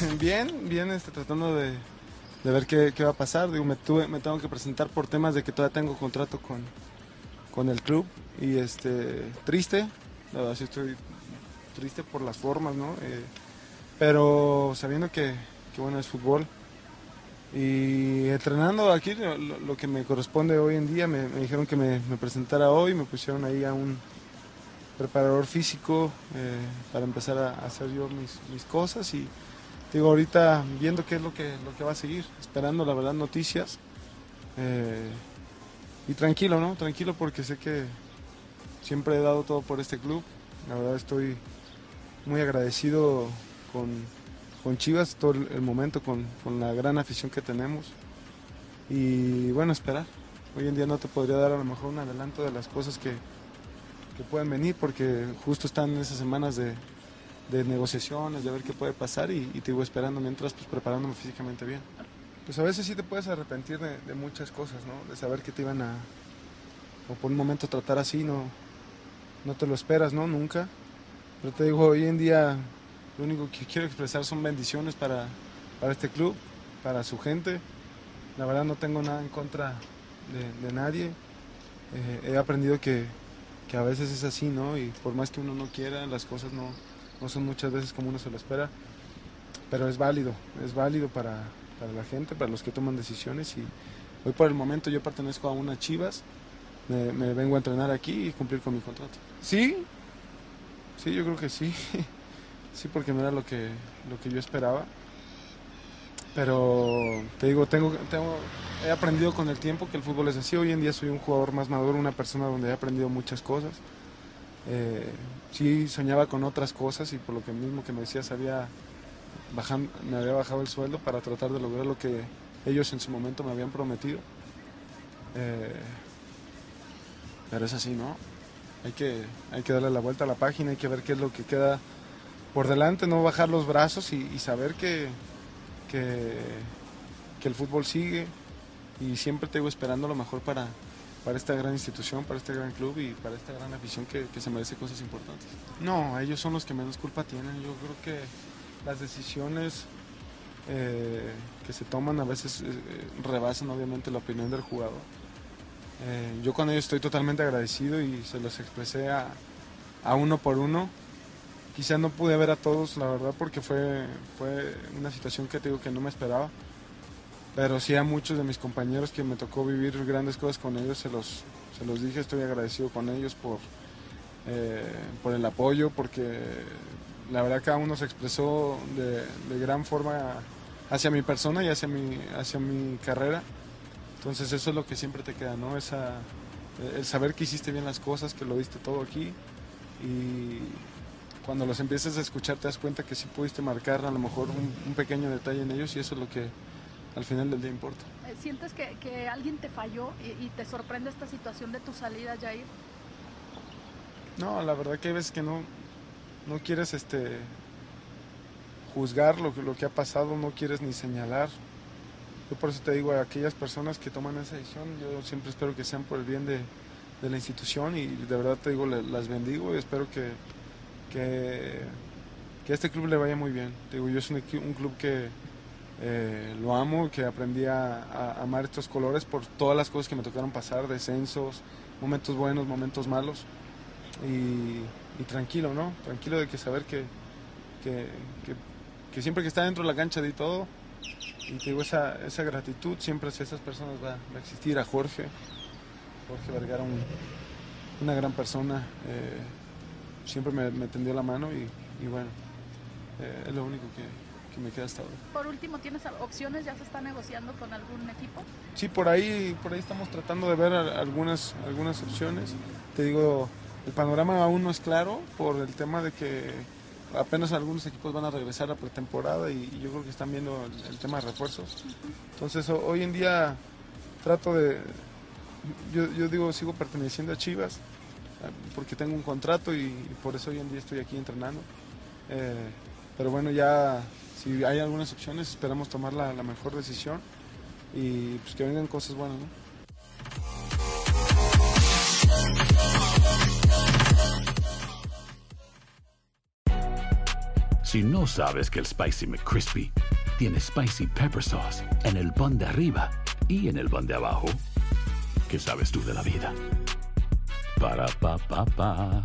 Bien, bien, este, tratando de, de ver qué, qué va a pasar. Digo, me, tuve, me tengo que presentar por temas de que todavía tengo contrato con, con el club. Y este triste, la verdad sí estoy triste por las formas, ¿no? Eh, pero sabiendo que, que, bueno es fútbol. Y entrenando aquí lo, que me corresponde hoy en día, me, dijeron que me, presentara hoy, me pusieron ahí a un preparador físico eh, para empezar a hacer yo mis cosas. Y digo, ahorita viendo qué es lo que, lo que va a seguir, esperando la verdad noticias. Eh, y tranquilo, ¿no? Tranquilo porque sé que siempre he dado todo por este club. La verdad estoy muy agradecido con, con Chivas, todo el momento, con, con, la gran afición que tenemos. Y bueno, esperar. Hoy en día no te podría dar a lo mejor un adelanto de las cosas que, que pueden venir porque justo están esas semanas de, de negociaciones, de ver qué puede pasar y, y, te iba esperando mientras pues preparándome físicamente bien. Pues a veces sí te puedes arrepentir de, de, muchas cosas, ¿no? De saber que te iban a, o por un momento tratar así, no, no te lo esperas, ¿no? Nunca. Pero te digo, hoy en día lo único que quiero expresar son bendiciones para, para este club, para su gente. La verdad no tengo nada en contra de, de nadie. Eh, he aprendido que, que a veces es así, ¿no? Y por más que uno no quiera, las cosas no, no son muchas veces como uno se lo espera, pero es válido, es válido para, para, la gente, para los que toman decisiones y hoy por el momento yo pertenezco a una Chivas, me, me vengo a entrenar aquí y cumplir con mi contrato. Sí, sí, yo creo que sí, sí, porque no era lo que, lo que yo esperaba, pero te digo, tengo, tengo, he aprendido con el tiempo que el fútbol es así, hoy en día soy un jugador más maduro, una persona donde he aprendido muchas cosas. Eh, sí soñaba con otras cosas y por lo que mismo que me decías había bajan, me había bajado el sueldo para tratar de lograr lo que ellos en su momento me habían prometido. Eh, pero es así, ¿no? Hay que, hay que darle la vuelta a la página, hay que ver qué es lo que queda por delante, no bajar los brazos y, saber que, que, que, el fútbol sigue y siempre te esperando lo mejor para, para esta gran institución, para este gran club y para esta gran afición que, que, se merece cosas importantes. No, ellos son los que menos culpa tienen. Yo creo que las decisiones eh, que se toman a veces eh, rebasan obviamente la opinión del jugador. Eh, yo con ellos estoy totalmente agradecido y se los expresé a, a, uno por uno. Quizá no pude ver a todos, la verdad, porque fue, fue una situación que te digo que no me esperaba pero sí a muchos de mis compañeros que me tocó vivir grandes cosas con ellos, se los, se los dije, estoy agradecido con ellos por, eh, por el apoyo, porque la verdad cada uno se expresó de, gran forma hacia mi persona y hacia mi, hacia mi carrera. Entonces eso es lo que siempre te queda, ¿no? Esa, el saber que hiciste bien las cosas, que lo diste todo aquí y cuando los empiezas a escuchar te das cuenta que sí pudiste marcar a lo mejor un, pequeño detalle en ellos y eso es lo que al final del día importa. Eh, ¿Sientes que, alguien te falló y, te sorprende esta situación de tu salida, Jair? No, la verdad que hay veces que no, no quieres este, juzgar lo, lo que ha pasado, no quieres ni señalar. Yo por eso te digo a aquellas personas que toman esa decisión, yo siempre espero que sean por el bien de, la institución y de verdad te digo, las bendigo y espero que, que, a este club le vaya muy bien. digo, yo es un, club que eh, lo amo, que aprendí a, amar estos colores por todas las cosas que me tocaron pasar, descensos, momentos buenos, momentos malos. Y, tranquilo, ¿no? Tranquilo de que saber que, que, siempre que está dentro de la cancha de todo, y te esa, esa gratitud siempre hacia esas personas va, a existir. A Jorge, Jorge Vergara, una gran persona. Eh, siempre me, tendió la mano y, bueno, eh, es lo único que, me queda hasta ahora. Por último, ¿tienes opciones? ¿Ya se está negociando con algún equipo? Sí, por ahí, por ahí estamos tratando de ver algunas, algunas opciones. Te digo, el panorama aún no es claro por el tema de que apenas algunos equipos van a regresar a pretemporada y, yo creo que están viendo el, tema de refuerzos. Entonces hoy en día trato de, yo, yo digo, sigo perteneciendo a Chivas, porque tengo un contrato y, por eso hoy en día estoy aquí entrenando. Eh, pero bueno, ya si hay algunas opciones, esperamos tomar la, mejor decisión y pues que vengan cosas buenas. Si no sabes que el Spicy McCrispy tiene Spicy Pepper Sauce en el pan de arriba y en el pan de abajo, ¿qué sabes tú de la vida? Para pa pa pa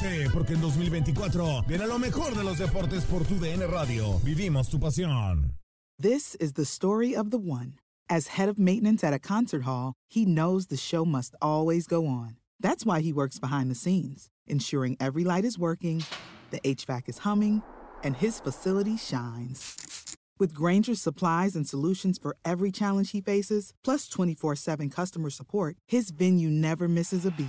Prepárate porque en 2024 viene lo mejor de los deportes por tu DN Radio. Vivimos tu pasión. This is the story of the one. As head of maintenance at a concert hall, he knows the show must always go on. That's why he works behind the scenes, ensuring every light is working, the HVAC is humming, and his facility shines. With Granger's supplies and solutions for every challenge he faces, plus 24 7 customer support, his venue never misses a beat.